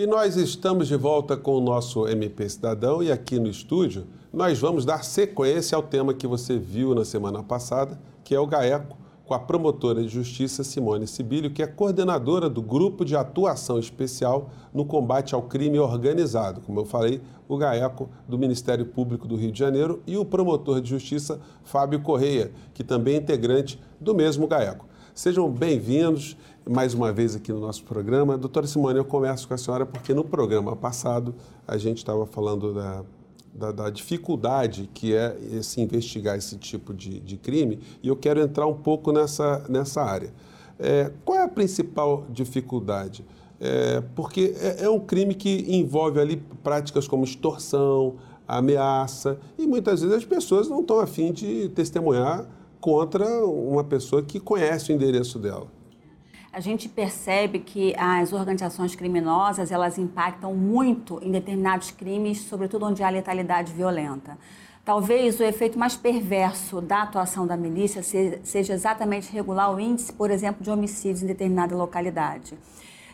E nós estamos de volta com o nosso MP Cidadão e aqui no estúdio nós vamos dar sequência ao tema que você viu na semana passada, que é o GAECO, com a promotora de justiça Simone Sibílio, que é coordenadora do Grupo de Atuação Especial no Combate ao Crime Organizado, como eu falei, o GAECO do Ministério Público do Rio de Janeiro, e o promotor de justiça Fábio Correia, que também é integrante do mesmo GAECO. Sejam bem-vindos mais uma vez aqui no nosso programa. Doutora Simone, eu começo com a senhora porque no programa passado a gente estava falando da, da, da, dificuldade que é esse investigar esse tipo de, de crime e eu quero entrar um pouco nessa, nessa área. É, qual é a principal dificuldade? É, porque é, é um crime que envolve ali práticas como extorsão, ameaça e muitas vezes as pessoas não estão afim de testemunhar contra uma pessoa que conhece o endereço dela. A gente percebe que as organizações criminosas elas impactam muito em determinados crimes, sobretudo onde há letalidade violenta. Talvez o efeito mais perverso da atuação da milícia seja exatamente regular o índice, por exemplo, de homicídios em determinada localidade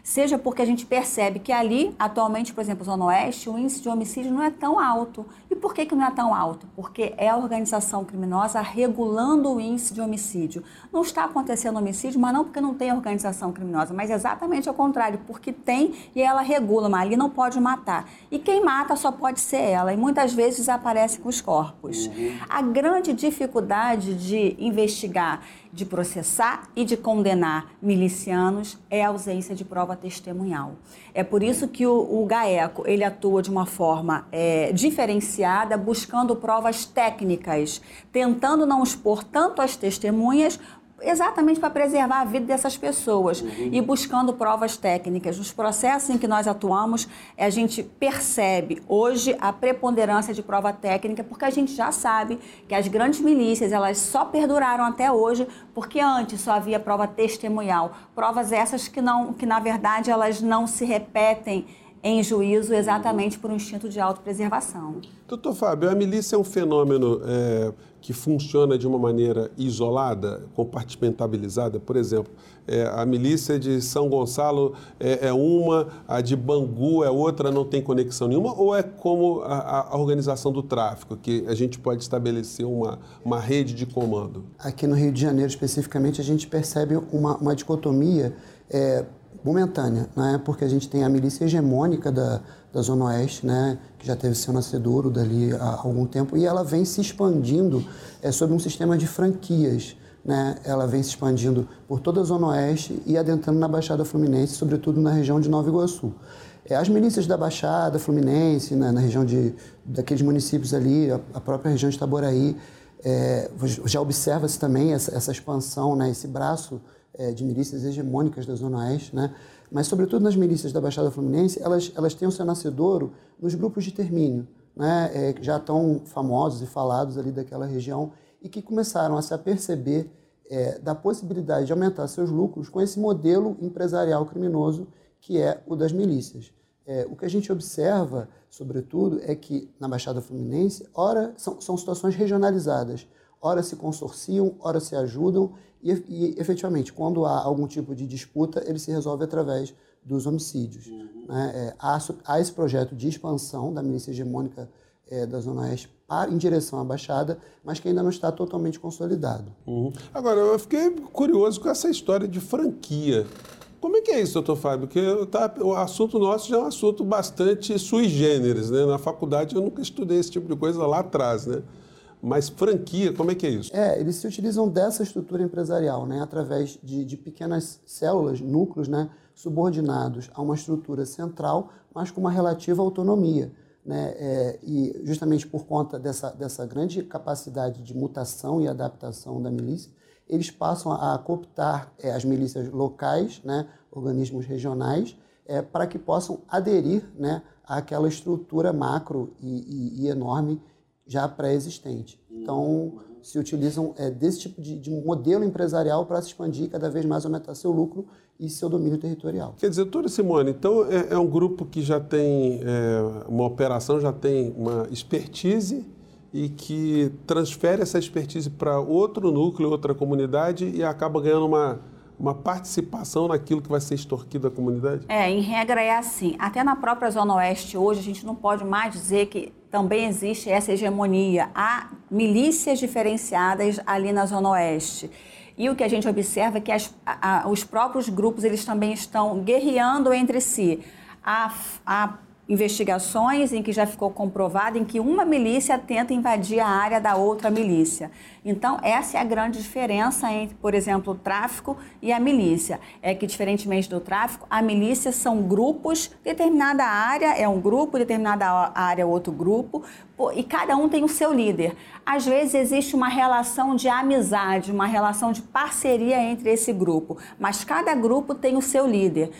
seja porque a gente percebe que ali, atualmente, por exemplo, Zona Oeste, o índice de homicídio não é tão alto. E por que, que não é tão alto? Porque é a organização criminosa regulando o índice de homicídio. Não está acontecendo homicídio, mas não porque não tem organização criminosa, mas exatamente ao contrário, porque tem e ela regula, mas ali não pode matar. E quem mata só pode ser ela, e muitas vezes desaparece com os corpos. Uhum. A grande dificuldade de investigar de processar e de condenar milicianos é a ausência de prova testemunhal. É por isso que o, o GAECO ele atua de uma forma é, diferenciada, buscando provas técnicas, tentando não expor tanto as testemunhas exatamente para preservar a vida dessas pessoas uhum. e buscando provas técnicas. Nos processos em que nós atuamos, a gente percebe hoje a preponderância de prova técnica, porque a gente já sabe que as grandes milícias elas só perduraram até hoje porque antes só havia prova testemunhal, provas essas que não, que na verdade elas não se repetem em juízo exatamente por um instinto de autopreservação. Doutor Fábio, a milícia é um fenômeno é, que funciona de uma maneira isolada, compartimentabilizada? Por exemplo, é, a milícia de São Gonçalo é, é, uma, a de Bangu é outra, não tem conexão nenhuma? Ou é como a, a organização do tráfico, que a gente pode estabelecer uma, uma rede de comando? Aqui no Rio de Janeiro, especificamente, a gente percebe uma, uma dicotomia é, momentânea, né? porque a gente tem a milícia hegemônica da, da Zona Oeste, né? que já teve seu nascedouro dali há algum tempo, e ela vem se expandindo é, sob um sistema de franquias. Né? Ela vem se expandindo por toda a Zona Oeste e adentrando na Baixada Fluminense, sobretudo na região de Nova Iguaçu. É, as milícias da Baixada Fluminense, né? na região de, daqueles municípios ali, a, a própria região de Itaboraí, é, já observa-se também essa, essa expansão, né? esse braço é, de milícias hegemônicas da Zona Oeste, né? mas sobretudo nas milícias da Baixada Fluminense, elas, elas têm o seu nascedouro nos grupos de termínio, né? É, já tão famosos e falados ali daquela região e que começaram a se aperceber é, da possibilidade de aumentar seus lucros com esse modelo empresarial criminoso que é o das milícias. É, o que a gente observa, sobretudo, é que na Baixada Fluminense, ora são, são situações regionalizadas, ora se consorciam, ora se ajudam e, e, efetivamente, quando há algum tipo de disputa, ele se resolve através dos homicídios. Uhum. Né? É, há, há, esse projeto de expansão da milícia hegemônica é, da Zona Oeste para, em direção à Baixada, mas que ainda não está totalmente consolidado. Uhum. Agora, eu fiquei curioso com essa história de franquia. Como é que é isso, doutor Fábio? Porque tá, o assunto nosso já é um assunto bastante sui generis, né? Na faculdade eu nunca estudei esse tipo de coisa lá atrás, né? Mas franquia, como é que é isso? É, eles se utilizam dessa estrutura empresarial, né, através de, de pequenas células, núcleos, né, subordinados a uma estrutura central, mas com uma relativa autonomia. Né, é, e justamente por conta dessa, dessa grande capacidade de mutação e adaptação da milícia, eles passam a cooptar é, as milícias locais, né, organismos regionais, é, para que possam aderir né, àquela estrutura macro e, e, e enorme já pré-existente. Então, se utilizam é, desse tipo de, de modelo empresarial para se expandir cada vez mais, aumentar seu lucro e seu domínio territorial. Quer dizer, doutora Simone, então é, é um grupo que já tem é, uma operação, já tem uma expertise e que transfere essa expertise para outro núcleo, outra comunidade e acaba ganhando uma, uma participação naquilo que vai ser extorquido à comunidade? É, em regra é assim. Até na própria Zona Oeste hoje, a gente não pode mais dizer que também existe essa hegemonia. Há milícias diferenciadas ali na Zona Oeste. E o que a gente observa é que as, a, os próprios grupos eles também estão guerreando entre si. A, a investigações em que já ficou comprovado em que uma milícia tenta invadir a área da outra milícia. Então, essa é a grande diferença entre, por exemplo, o tráfico e a milícia. É que, diferentemente do tráfico, a milícia são grupos, determinada área é um grupo, determinada área é outro grupo, e cada um tem o seu líder. Às vezes existe uma relação de amizade, uma relação de parceria entre esse grupo, mas cada grupo tem o seu líder.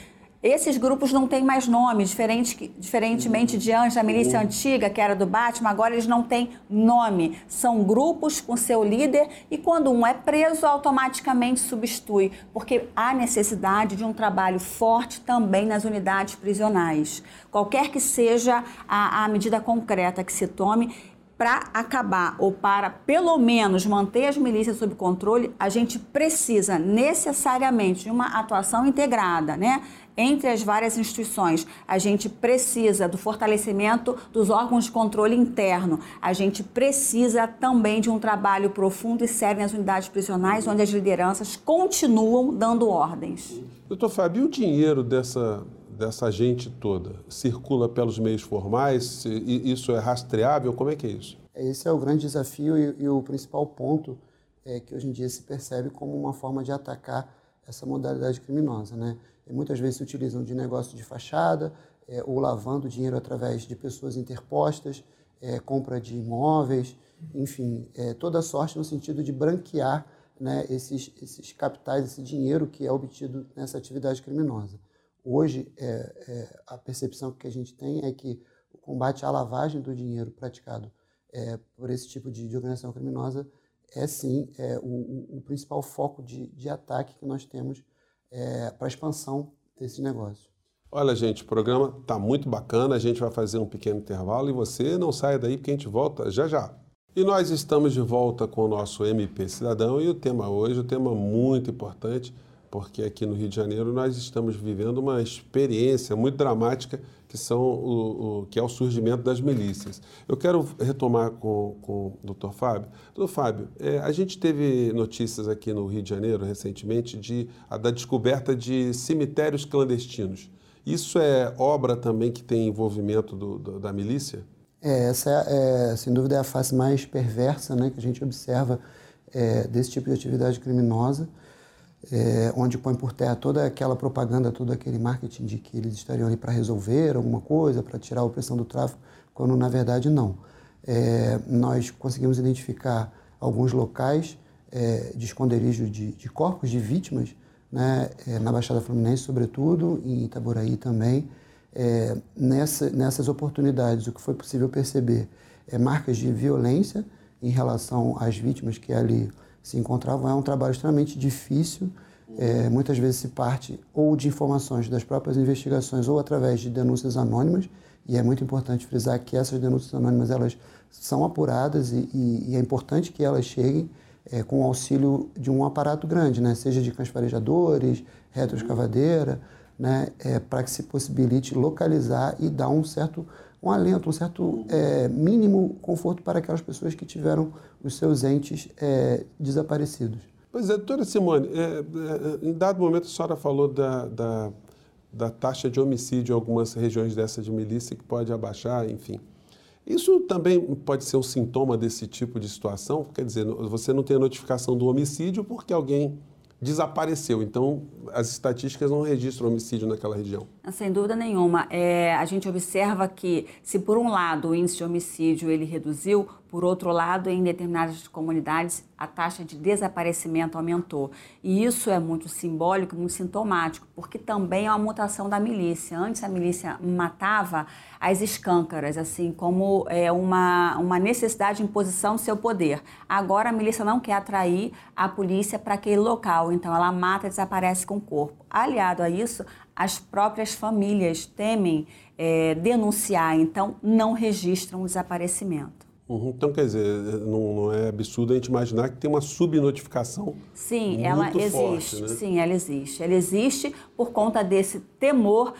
Esses grupos não têm mais nome, diferente, diferentemente de antes, a milícia antiga, que era do Batman, agora eles não têm nome. São grupos com seu líder e quando um é preso, automaticamente substitui, porque há necessidade de um trabalho forte também nas unidades prisionais. Qualquer que seja a, a medida concreta que se tome, para acabar ou para pelo menos manter as milícias sob controle, a gente precisa necessariamente de uma atuação integrada, né? Entre as várias instituições, a gente precisa do fortalecimento dos órgãos de controle interno. A gente precisa também de um trabalho profundo e sério nas unidades prisionais, onde as lideranças continuam dando ordens. Doutor Fábio, e o dinheiro dessa dessa gente toda circula pelos meios formais? Isso é rastreável? Como é que é isso? Esse é o grande desafio e, e o principal ponto é, que hoje em dia se percebe como uma forma de atacar essa modalidade criminosa. Né? Muitas vezes se utilizam de negócio de fachada é, ou lavando dinheiro através de pessoas interpostas, é, compra de imóveis, enfim, é, toda sorte no sentido de branquear né, esses, esses capitais, esse dinheiro que é obtido nessa atividade criminosa. Hoje, a percepção que a gente tem é que o combate à lavagem do dinheiro praticado por esse tipo de, de, organização criminosa é sim é, o, o, principal foco de, de, ataque que nós temos é, para a expansão desse negócio. Olha, gente, o programa está muito bacana. A gente vai fazer um pequeno intervalo e você não saia daí porque a gente volta já já. E nós estamos de volta com o nosso MP Cidadão e o tema hoje, o tema muito importante, porque aqui no Rio de Janeiro nós estamos vivendo uma experiência muito dramática que, são o, o que é o surgimento das milícias. Eu quero retomar com, com o doutor Fábio. Doutor Fábio, é, a gente teve notícias aqui no Rio de Janeiro recentemente de, a, da descoberta de cemitérios clandestinos. Isso é obra também que tem envolvimento do, do, da milícia? É, essa é, é, sem dúvida é a face mais perversa né, que a gente observa é, desse tipo de atividade criminosa é, onde põe por terra toda aquela propaganda, todo aquele marketing de que eles estariam ali para resolver alguma coisa, para tirar a opressão do tráfico, quando na verdade não. É, nós conseguimos identificar alguns locais é, de esconderijo de, de, corpos de vítimas, né, é, na Baixada Fluminense, sobretudo, em Itaboraí também. É, nessa, nessas oportunidades, o que foi possível perceber é marcas de violência em relação às vítimas que ali se encontravam. É um trabalho extremamente difícil. É, muitas vezes se parte ou de informações das próprias investigações ou através de denúncias anônimas. E é muito importante frisar que essas denúncias anônimas elas são apuradas e, e, e é importante que elas cheguem é, com o auxílio de um aparato grande, né? seja de cães farejadores, retroescavadeira, né? É, para que se possibilite localizar e dar um certo um alento, um certo é, mínimo conforto para aquelas pessoas que tiveram os seus entes é, desaparecidos. Pois é, doutora Simone, é, é, em dado momento a senhora falou da, da, da, taxa de homicídio em algumas regiões dessa de milícia que pode abaixar, enfim. Isso também pode ser um sintoma desse tipo de situação? Quer dizer, você não tem a notificação do homicídio porque alguém desapareceu. Então, as estatísticas não registram homicídio naquela região. Sem dúvida nenhuma. É, a gente observa que, se por um lado o índice de homicídio ele reduziu, por outro lado, em determinadas comunidades, a taxa de desaparecimento aumentou. E isso é muito simbólico, muito sintomático, porque também é uma mutação da milícia. Antes a milícia matava as escâncaras, assim, como é, uma, uma necessidade de imposição do seu poder. Agora a milícia não quer atrair a polícia para aquele local, então ela mata e desaparece com o corpo. Aliado a isso, as próprias famílias temem é, denunciar, então não registram o desaparecimento. Uhum, então, quer dizer, não, não, é absurdo a gente imaginar que tem uma subnotificação. Sim, ela existe. Forte, né? Sim, ela existe. Ela existe por conta desse temor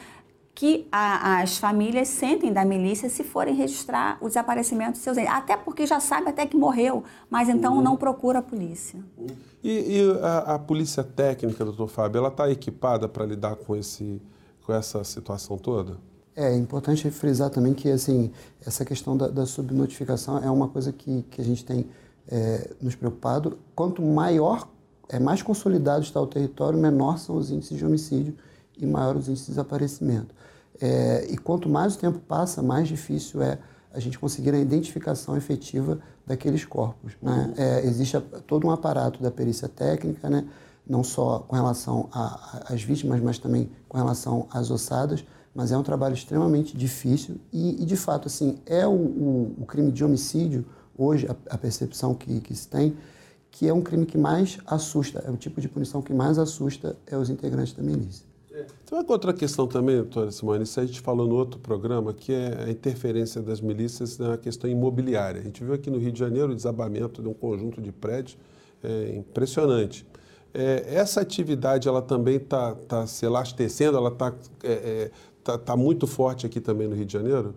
que a, as famílias sentem da milícia se forem registrar o desaparecimento de seus entes. Até porque já sabe até que morreu, mas então uhum. não procura a polícia. E, e a, a, polícia técnica, doutor Fábio, ela está equipada para lidar com, esse, com essa situação toda? É, é importante frisar também que assim, essa questão da, da subnotificação é uma coisa que, que a gente tem é, nos preocupado. Quanto maior, é, mais consolidado está o território, menor são os índices de homicídio e maior os índices de desaparecimento. É, e quanto mais o tempo passa, mais difícil é a gente conseguir a identificação efetiva daqueles corpos. Né? É, existe todo um aparato da perícia técnica, né? não só com relação às vítimas, mas também com relação às ossadas, mas é um trabalho extremamente difícil e, e de fato, assim, é o, o, o, crime de homicídio, hoje, a, a percepção que, que, se tem, que é um crime que mais assusta, é o tipo de punição que mais assusta é os integrantes da milícia. Tem uma outra questão também, doutora Simone, isso a gente falou no outro programa, que é a interferência das milícias na questão imobiliária. A gente viu aqui no Rio de Janeiro o desabamento de um conjunto de prédios é, impressionante. É, essa atividade ela também está tá se elastecendo, ela está é, é Está tá muito forte aqui também no Rio de Janeiro?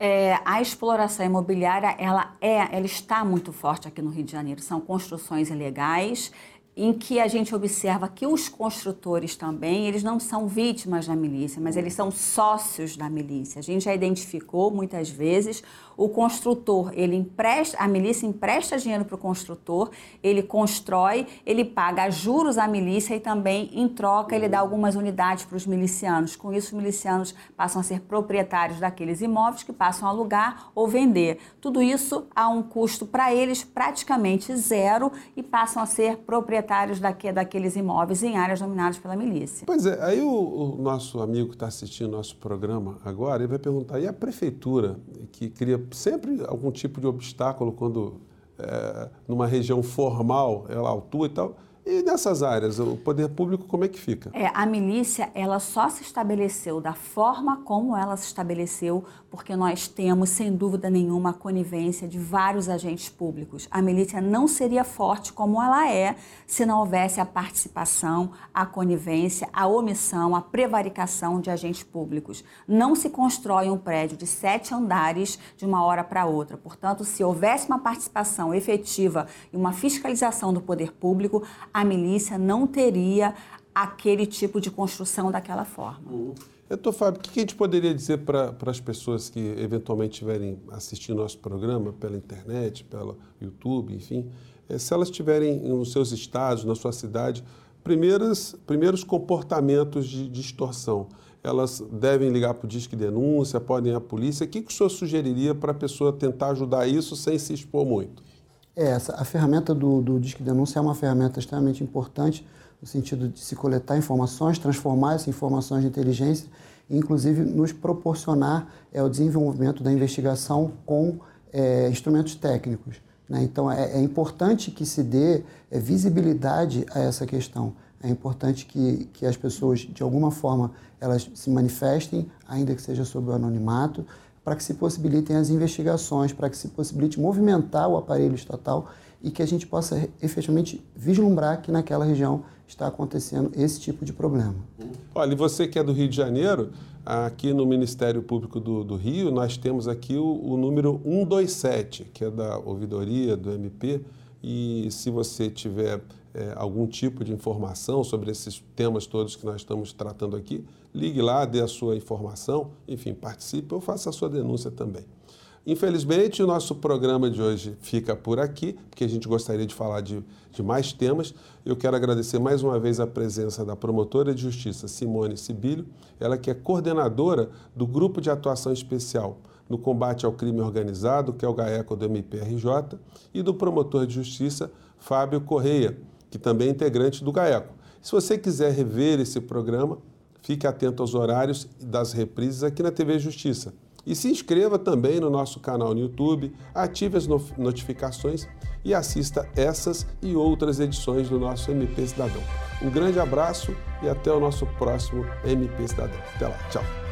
É, a exploração imobiliária ela é, ela está muito forte aqui no Rio de Janeiro. São construções ilegais em que a gente observa que os construtores também, eles não são vítimas da milícia, mas eles são sócios da milícia. A gente já identificou muitas vezes o construtor, ele empresta, a milícia empresta dinheiro para o construtor, ele constrói, ele paga juros à milícia e também, em troca, ele dá algumas unidades para os milicianos. Com isso, os milicianos passam a ser proprietários daqueles imóveis que passam a alugar ou vender. Tudo isso a um custo para eles praticamente zero e passam a ser proprietários proprietários daque, daqueles imóveis em áreas dominadas pela milícia. Pois é, aí o, o nosso amigo que está assistindo nosso programa agora, ele vai perguntar, e a prefeitura, que cria sempre algum tipo de obstáculo quando, é, numa região formal, ela autua e tal, e nessas áreas, o poder público como é que fica? É, a milícia, ela só se estabeleceu da forma como ela se estabeleceu, porque nós temos, sem dúvida nenhuma, a conivência de vários agentes públicos. A milícia não seria forte como ela é se não houvesse a participação, a conivência, a omissão, a prevaricação de agentes públicos. Não se constrói um prédio de sete andares de uma hora para outra. Portanto, se houvesse uma participação efetiva e uma fiscalização do poder público, a milícia não teria aquele tipo de construção daquela forma. Uhum. Fábio, o que a gente poderia dizer para as pessoas que eventualmente estiverem assistindo nosso programa pela internet, pelo YouTube, enfim, é, se elas tiverem nos seus estados, na sua cidade, primeiros, primeiros comportamentos de, de extorsão? Elas devem ligar para o Disque Denúncia, podem ir à polícia. O que, que o senhor sugeriria para a pessoa tentar ajudar isso sem se expor muito? É, essa, a ferramenta do, do Disque Denúncia é uma ferramenta extremamente importante no sentido de se coletar informações, transformar essas informações de inteligência e, inclusive, nos proporcionar é, o desenvolvimento da investigação com é, instrumentos técnicos. Né? Então, é, é, importante que se dê é, visibilidade a essa questão. É importante que, que as pessoas, de alguma forma, elas se manifestem, ainda que seja sob o anonimato, para que se possibilitem as investigações, para que se possibilite movimentar o aparelho estatal e que a gente possa efetivamente vislumbrar que naquela região está acontecendo esse tipo de problema. Olha, e você que é do Rio de Janeiro, aqui no Ministério Público do, do Rio, nós temos aqui o, o, número 127, que é da ouvidoria, do MP, e se você tiver é, algum tipo de informação sobre esses temas todos que nós estamos tratando aqui, ligue lá, dê a sua informação, enfim, participe ou faça a sua denúncia também. Infelizmente, o nosso programa de hoje fica por aqui, porque a gente gostaria de falar de, de mais temas. Eu quero agradecer mais uma vez a presença da promotora de justiça Simone Sibilho, ela que é coordenadora do Grupo de Atuação Especial no Combate ao Crime Organizado, que é o GAECO do MPRJ, e do promotor de justiça Fábio Correia, que também é integrante do GAECO. Se você quiser rever esse programa, Fique atento aos horários das reprises aqui na TV Justiça. E se inscreva também no nosso canal no YouTube, ative as notificações e assista essas e outras edições do nosso MP Cidadão. Um grande abraço e até o nosso próximo MP Cidadão. Até lá, tchau.